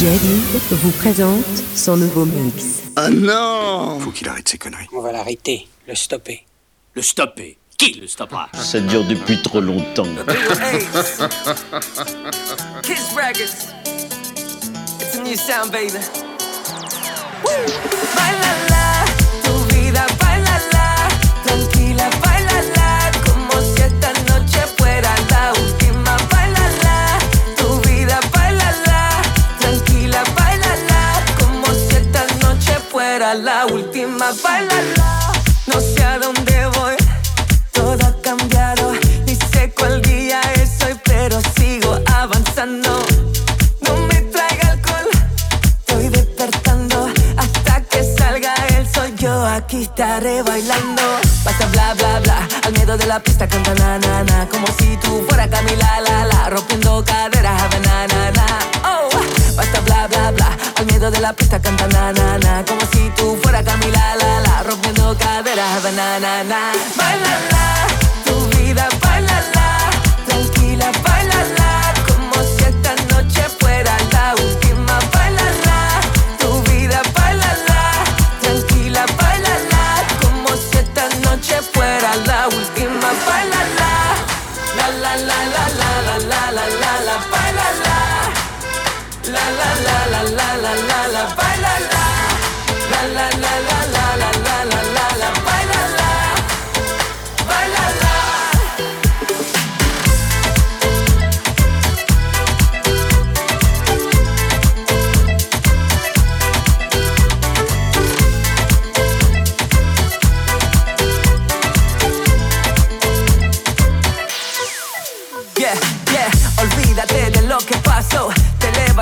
Jerry vous présente son nouveau mix. Oh non Faut qu'il arrête ses conneries. On va l'arrêter, le stopper. Le stopper Qui le stoppera? Ça dure depuis trop longtemps. Kiss Records. It's a new sound, baby. Bailala, no sé a dónde voy. Todo ha cambiado. Ni sé cuál día es hoy, pero sigo avanzando. No me traiga alcohol. Estoy despertando hasta que salga el sol. Yo aquí estaré bailando. Basta bla bla bla. Al miedo de la pista canta na na na. Como si tú fuera Camila la la. Rompiendo caderas a na na. Oh, basta bla bla bla. Al miedo de la pista canta na na na. Como si tú fuera Camila la la cadera, banana, na, banana.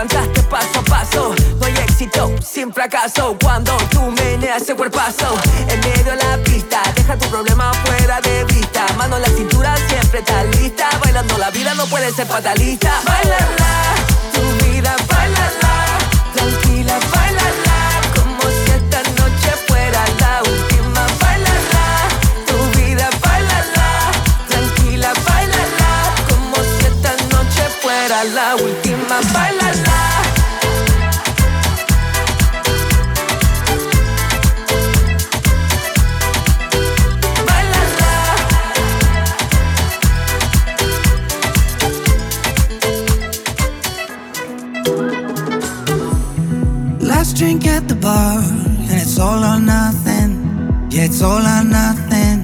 Levantaste paso a paso. Hay éxito sin fracaso. Cuando tú meneas ese cuerpazo en medio de la pista, deja tu problema fuera de vista. Mano en la cintura, siempre estás lista. Bailando la vida no puede ser fatalista. Bailala, tu vida, bailala. Tranquila, bailala. Como si esta noche fuera la última. Bailala, tu vida, bailala. Tranquila, bailala. Como si esta noche fuera la última. Bailala. Bar, and it's all or nothing. Yeah, it's all or nothing.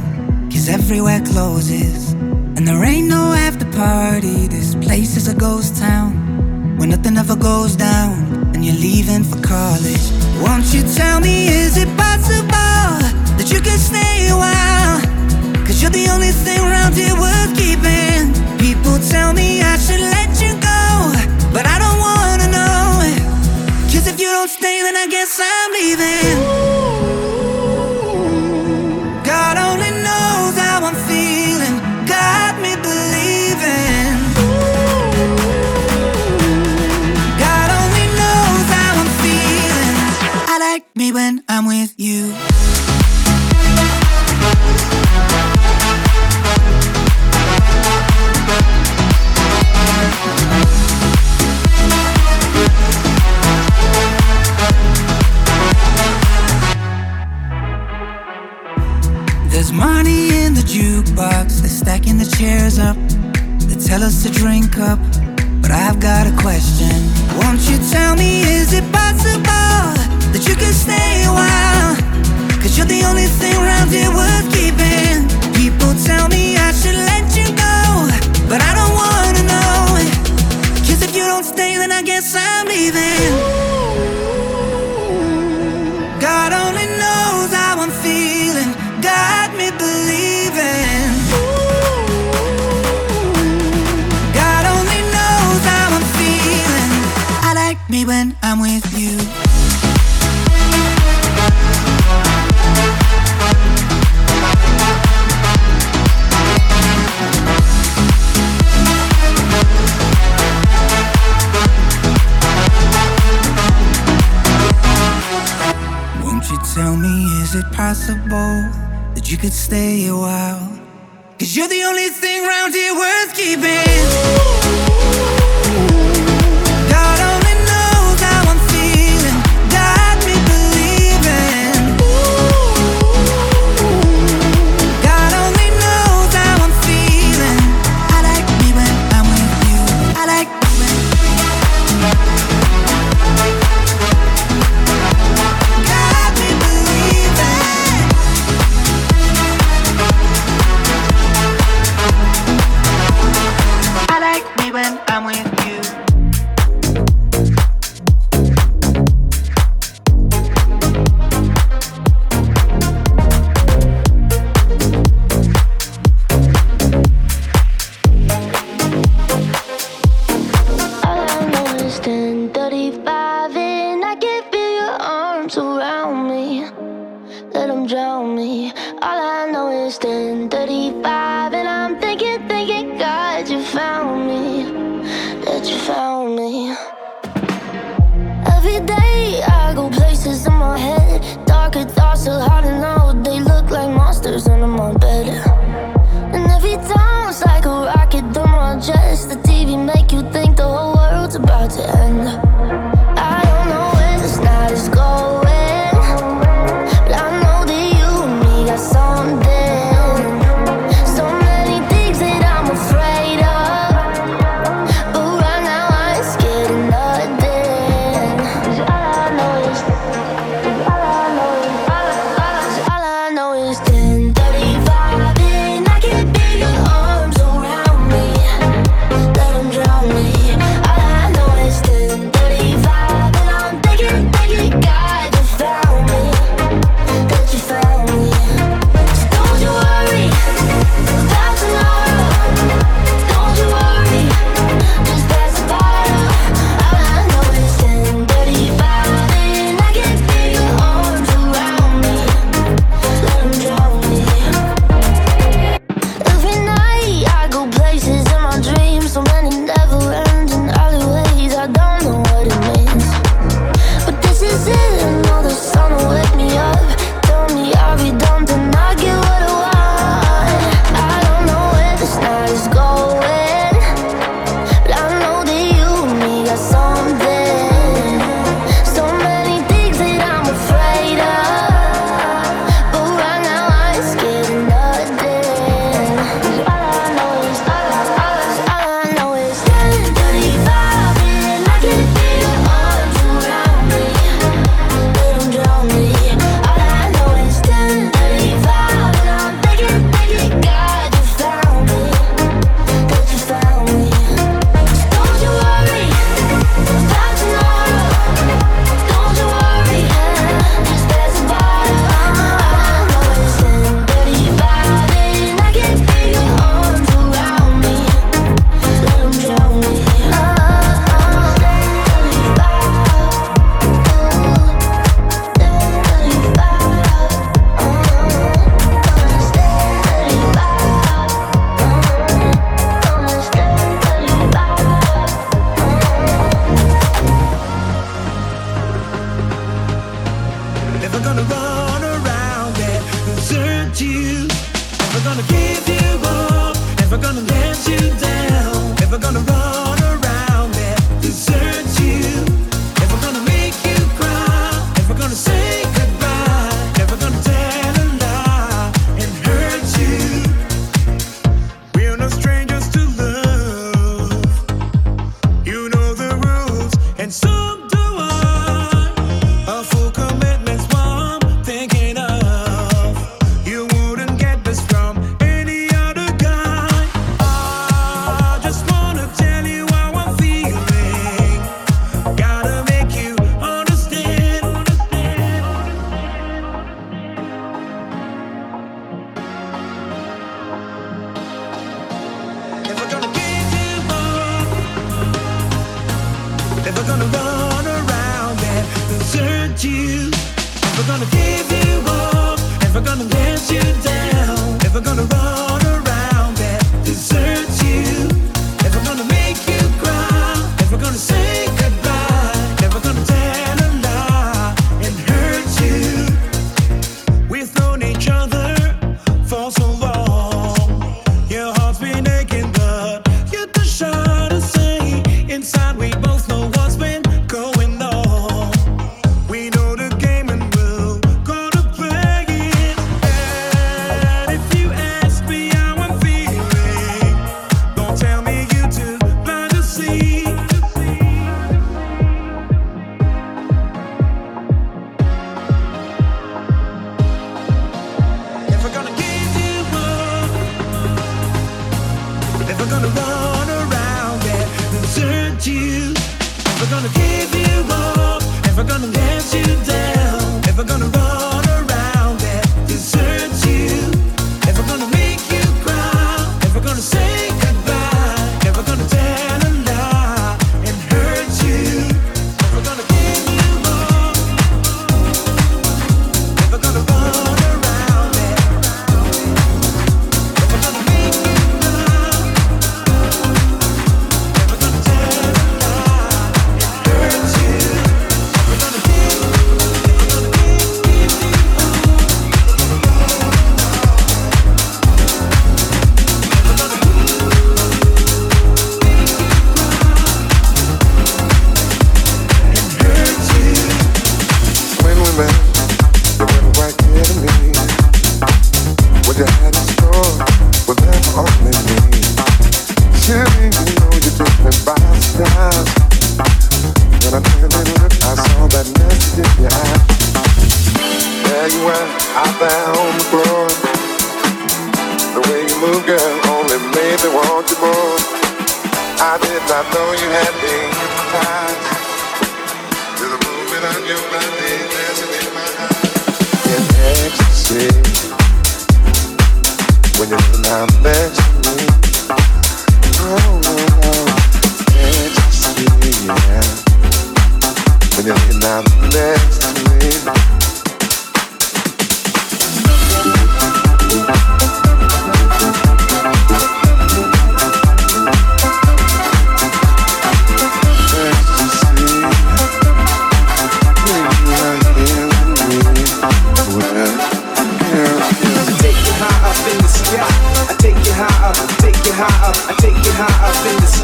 Cause everywhere closes, and there ain't no after party. This place is a ghost town where nothing ever goes down, and you're leaving for college. Won't you tell me, is it possible that you can stay a while? Cause you're the only thing around here worth keeping. People tell me I should let you go, but I don't wanna know. Cause if you don't then I guess I'm leaving.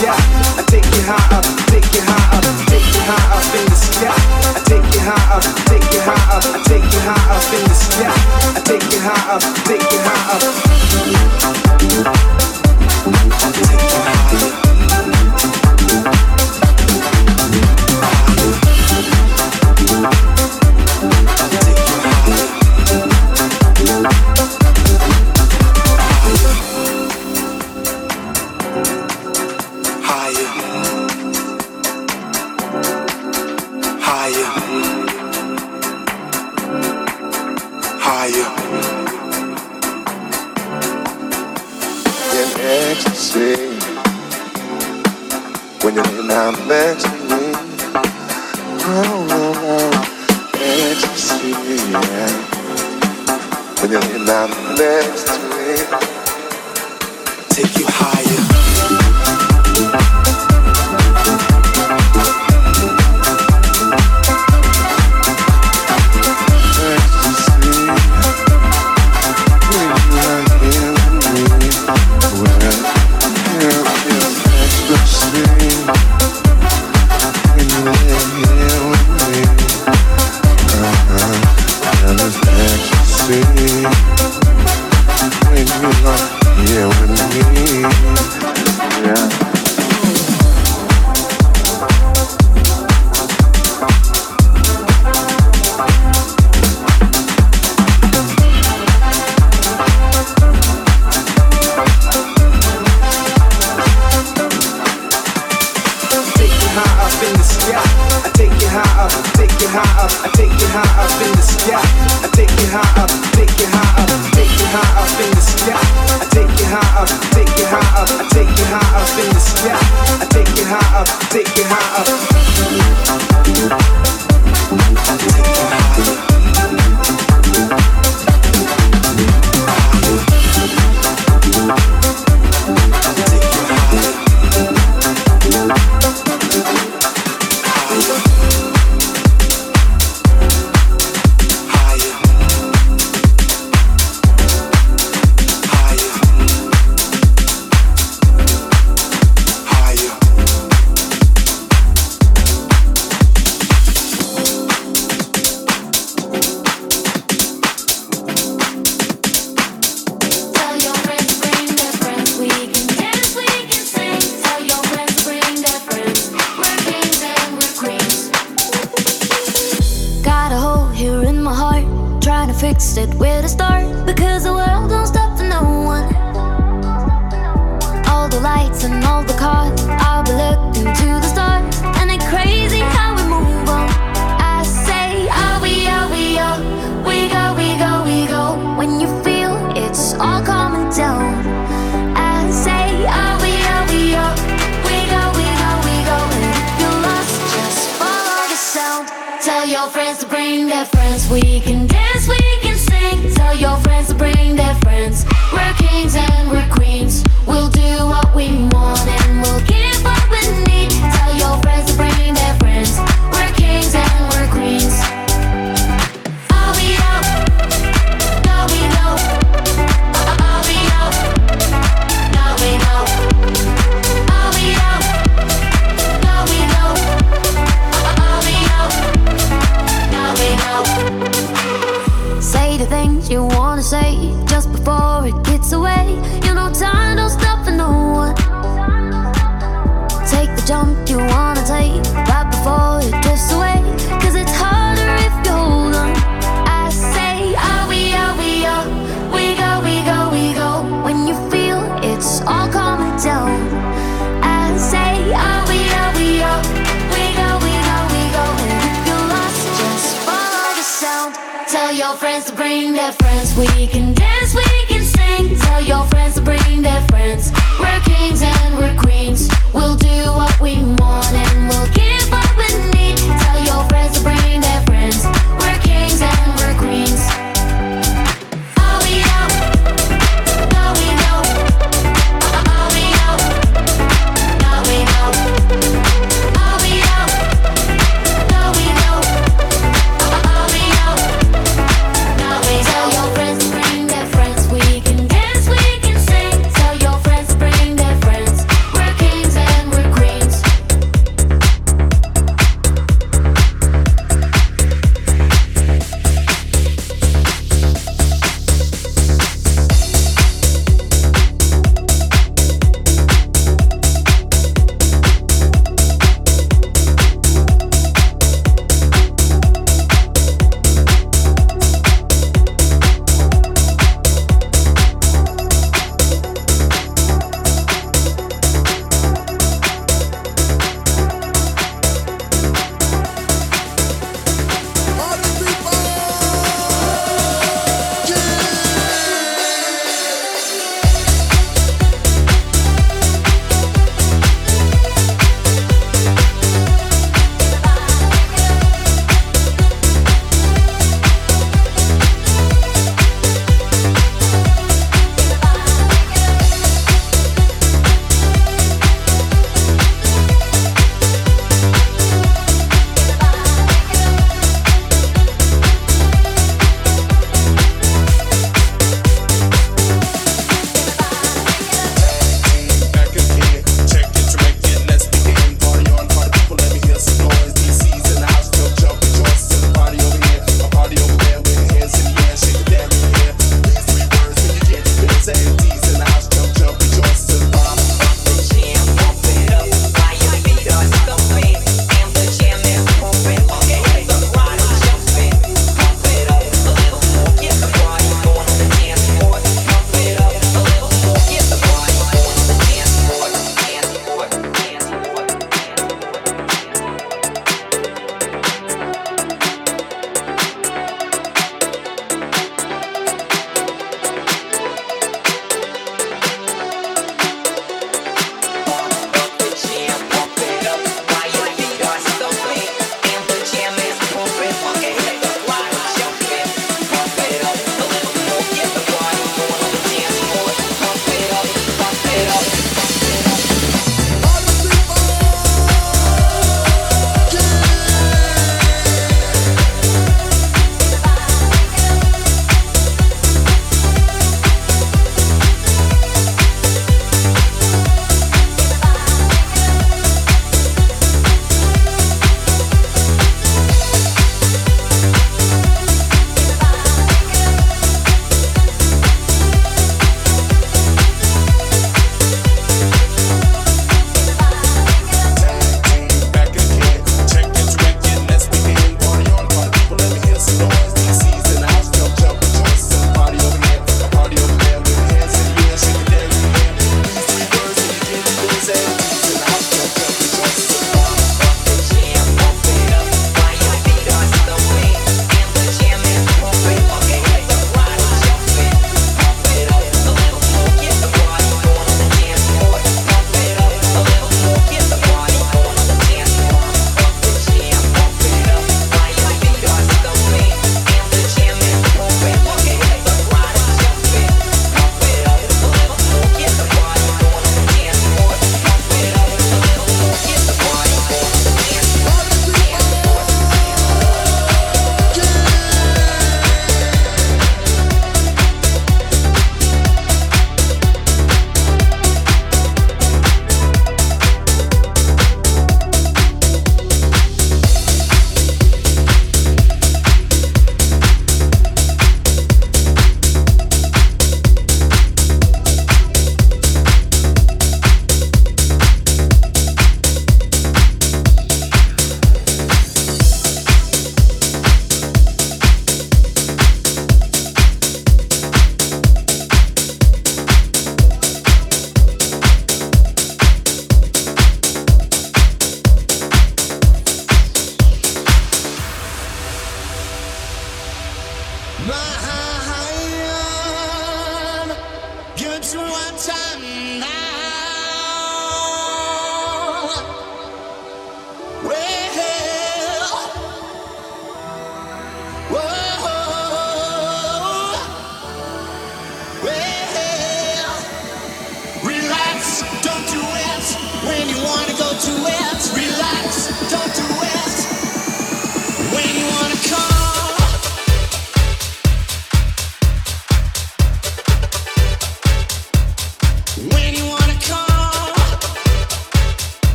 Yeah, I take you high up, take you high up, take you high up in the sky. I take you high up, take you high up, take you high up in the sky. I take you high up, take you high up. I take you high up.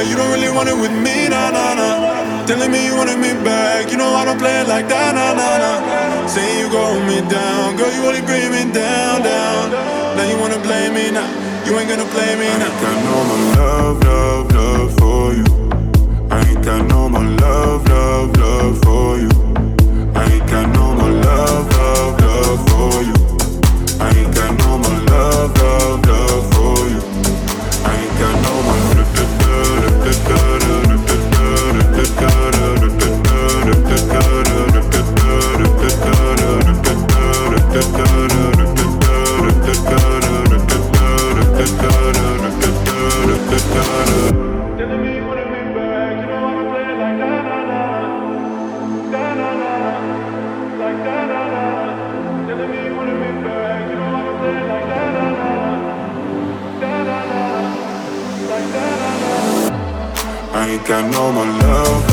back. You don't really want it with me, nah, nah, nah. Telling me you wanted me back. You know I don't play it like that, nah, nah, nah. Saying you going me down, girl, you only bring me down, down. Now you wanna blame me now. You ain't gonna blame me now. I ain't got no more love, love, love for you. I ain't got no I know my love.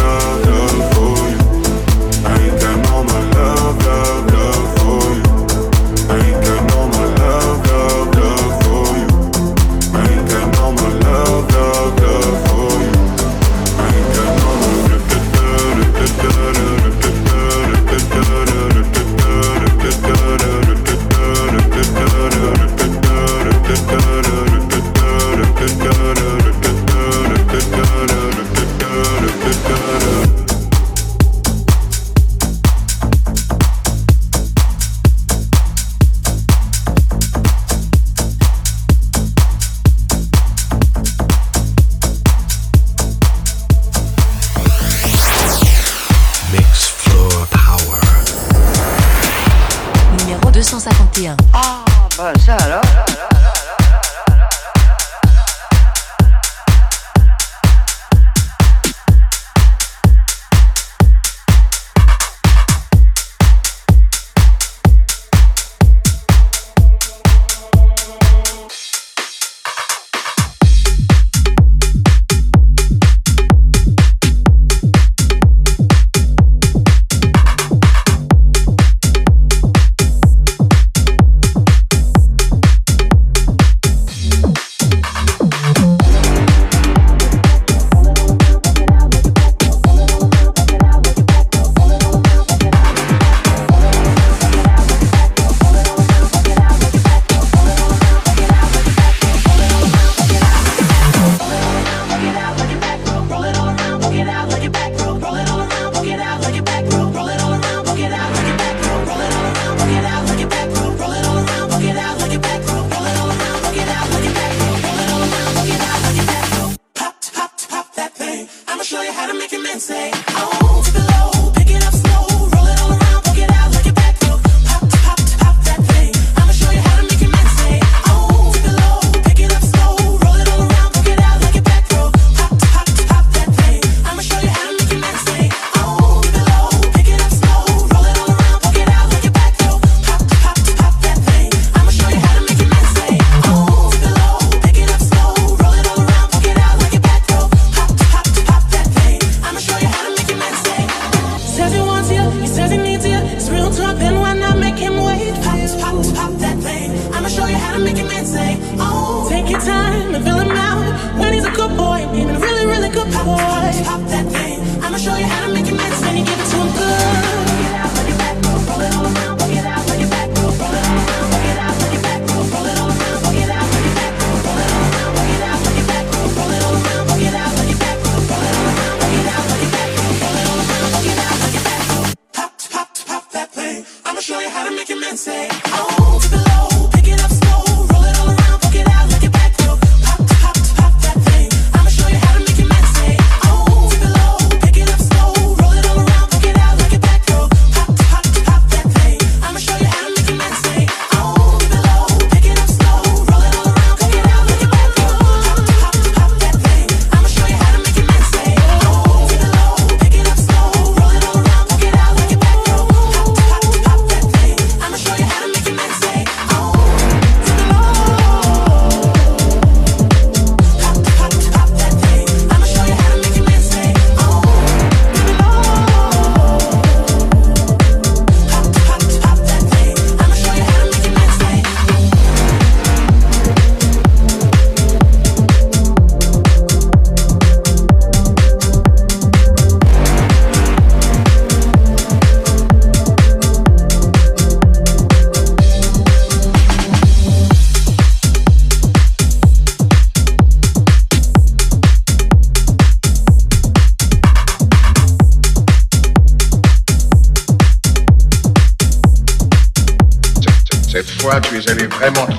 hemos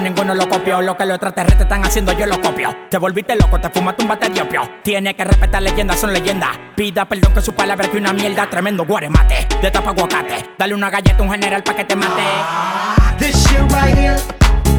Ninguno lo copió Lo que los extraterrestres están haciendo, yo lo copio Te volviste loco, te fumaste un bate de opio Tiene que respetar leyendas, son leyendas Pida perdón que su palabra que una mierda Tremendo guaremate, de tapa aguacate Dale una galleta a un general pa' que te mate This shit right here,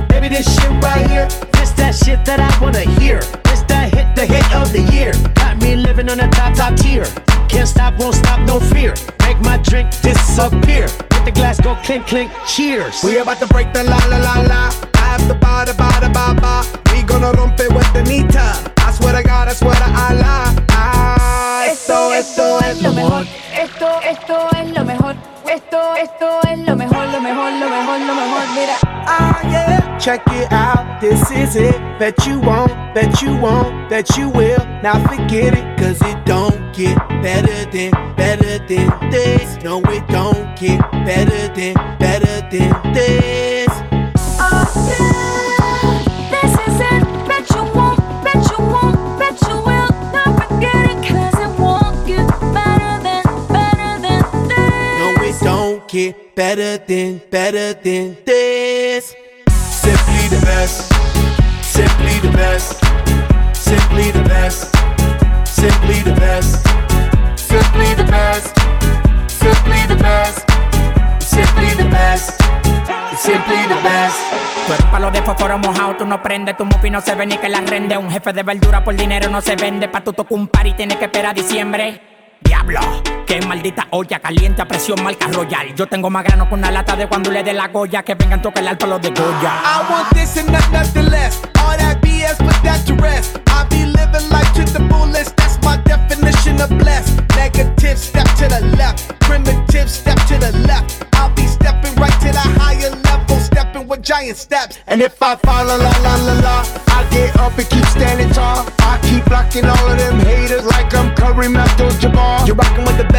baby, this shit right here. This that shit that I wanna hear. This that hit, the hit of the year. Got me living on a top, top tier. Can't stop, won't stop, no fear. Make my drink disappear. Let the glass go clink, clink, cheers. We about to break the la la la la. Have the ba da ba ba. We gonna rompe with the nita. I swear to God, I swear to Allah. Ah, esto, esto es lo mejor. Esto, esto es lo mejor. Esto, esto es lo mejor, lo mejor, lo mejor, lo mejor. Mira. Ah, yeah. Check it out. This is it that you want, that you want, that you will. Now forget it, cause it don't get better than, better than this. No, it don't get better than, better than this. Get better than, better than this. No, it don't get better than, better than this. Simply the best, simply the best, simply the best, simply the best, simply the best, simply the best, simply the best, Simply the best. Tú eres palo de fósforo mojado, tú no prendes, tu mufi no se ve ni que la rende. Un jefe de verdura por dinero no se vende, pa' tu toco un par y tienes que esperar a diciembre. Diablo qué maldita olla caliente a presión marca royal. Yo tengo más grano con una lata de cuando le dé la goya que vengan tocar el palo de Goya. I want this and not nothing less. All that BS, put that to rest. I be living life to the fullest. That's my definition of blessed. Negative, step to the left. Primitive, step to the left. I'll be stepping right to the higher level, stepping with giant steps. And if I fall, la la la la la, I get up and keep standing tall. I keep blocking all of them haters like I'm Kareem Abdul-Jabbar. You're rocking with the best,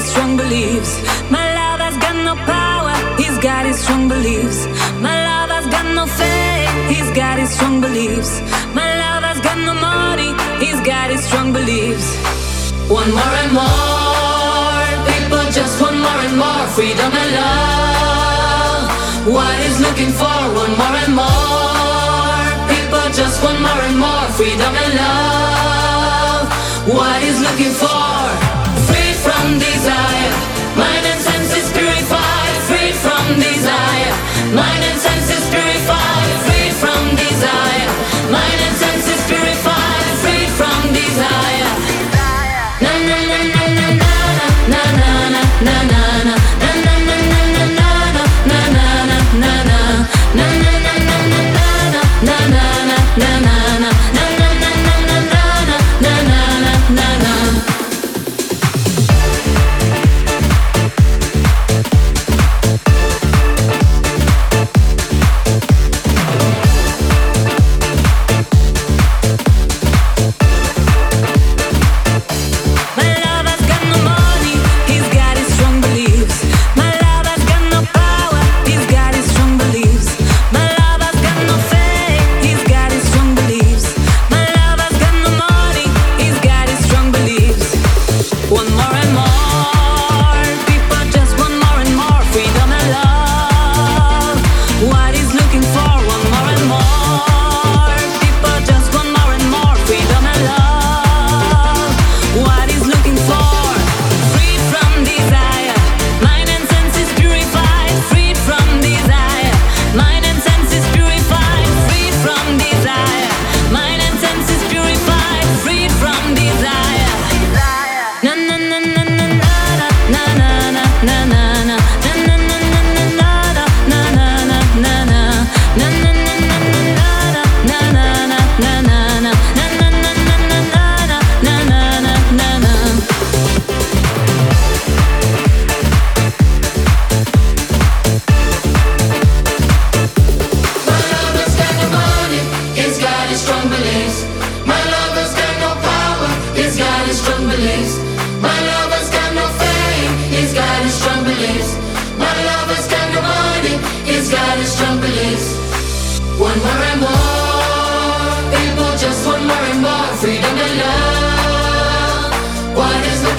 his strong beliefs. My love has got no power, he's got his strong beliefs. My love has got no faith, he's got his strong beliefs. My love has got no money, he's got his strong beliefs. One more and more, people just want more and more freedom and love. What is looking for? One more and more, people just want more and more freedom and love. What is looking for? From desire,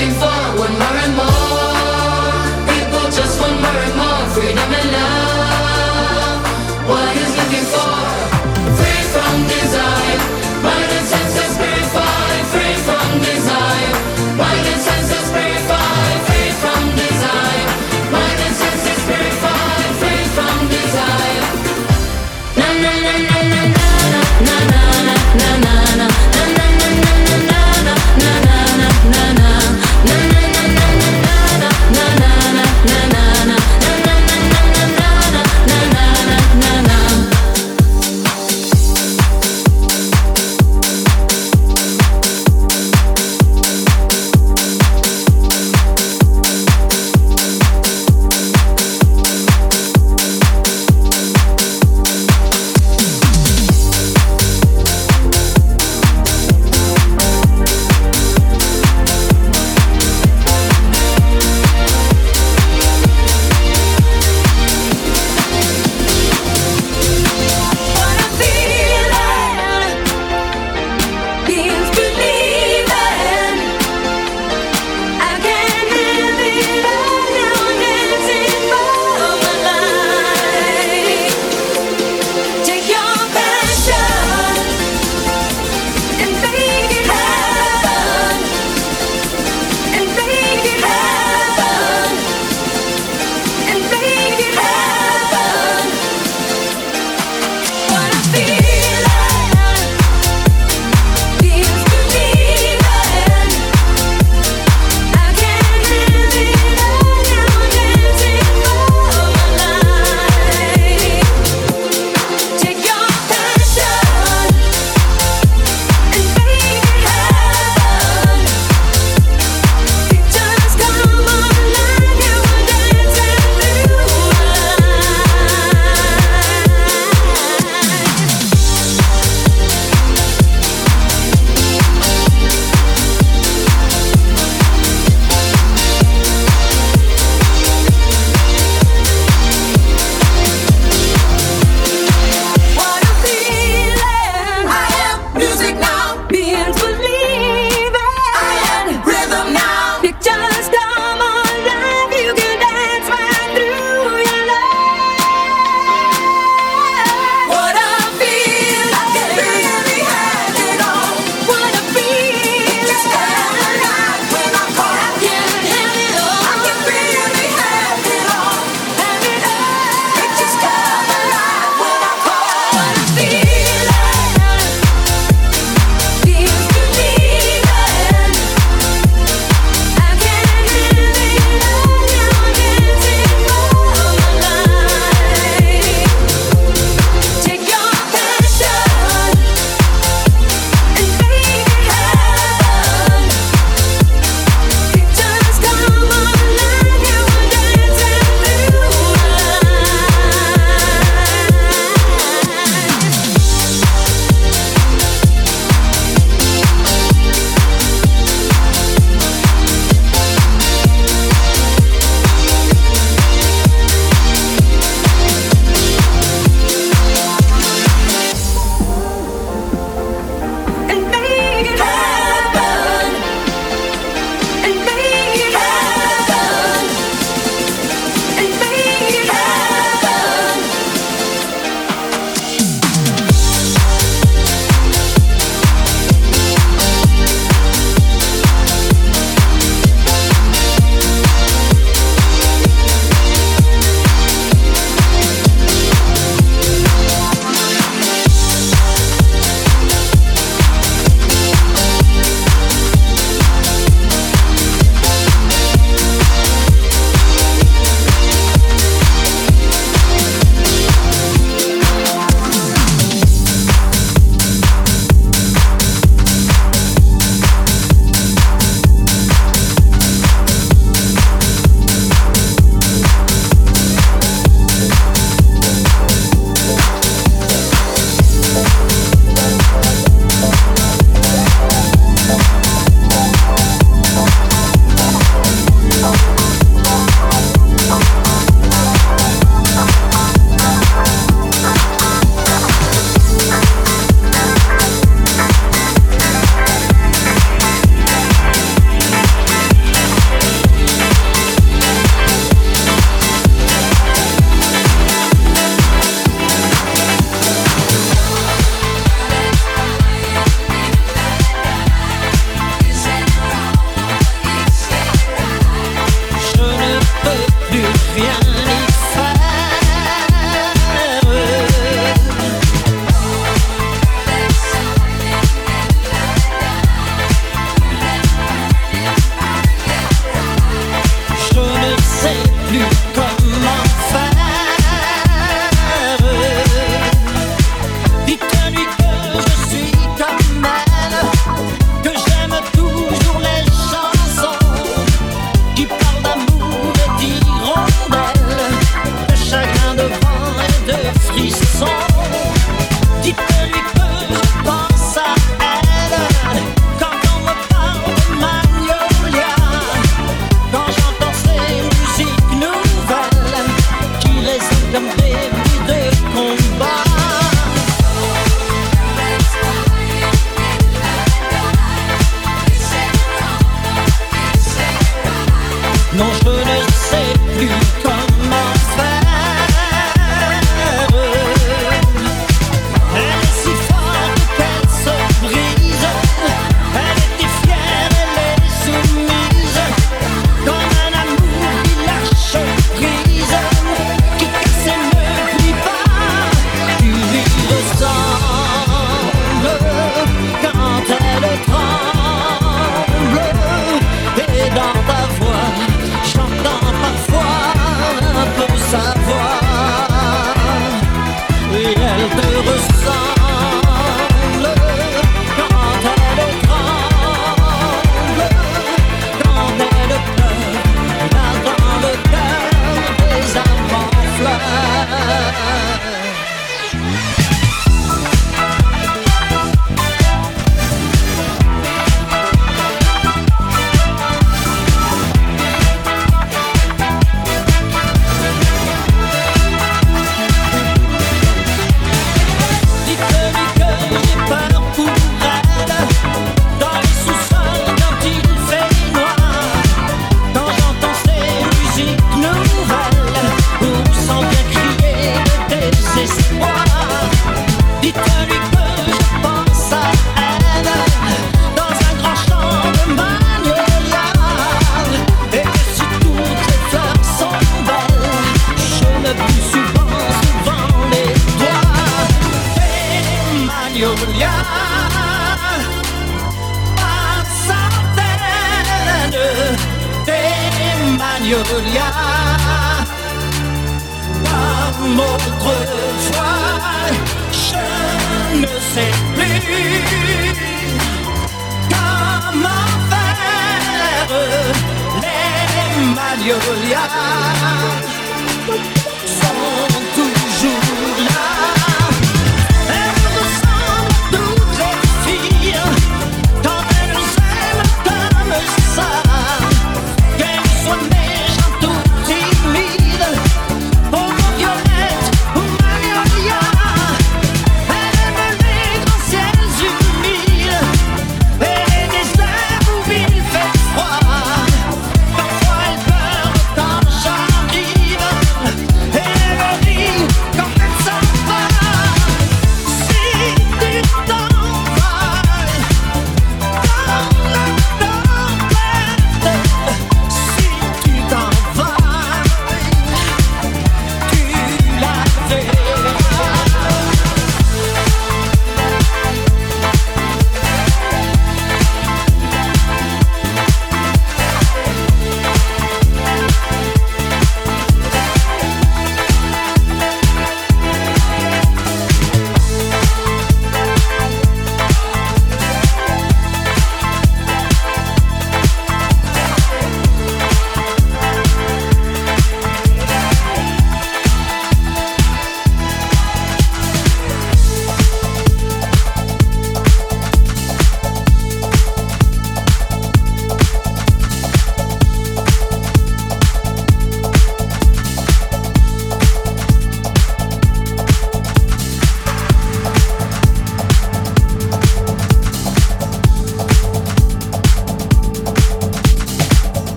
fucking fun when we're in love.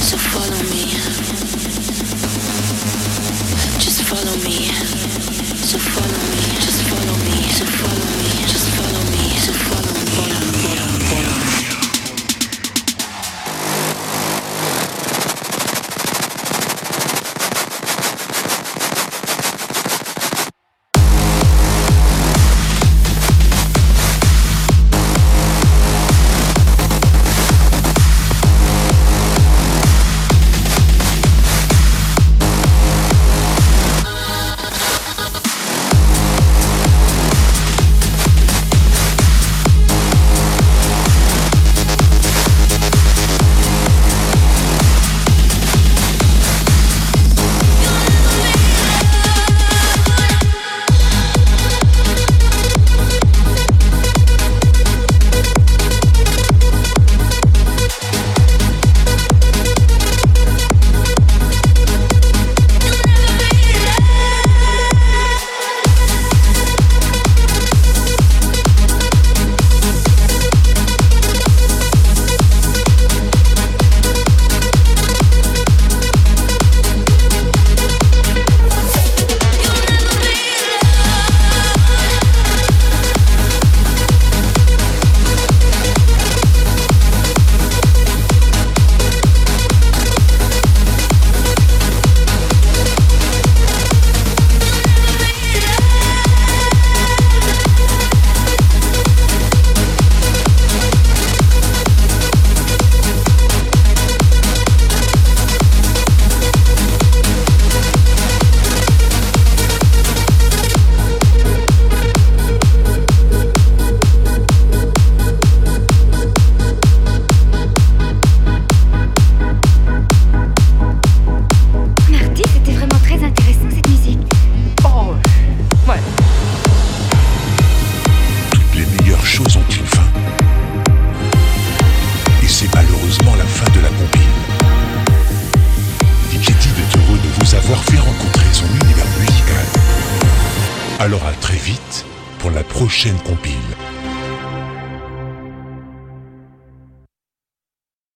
So follow me. Just follow me. So follow me. Just follow me. So follow me.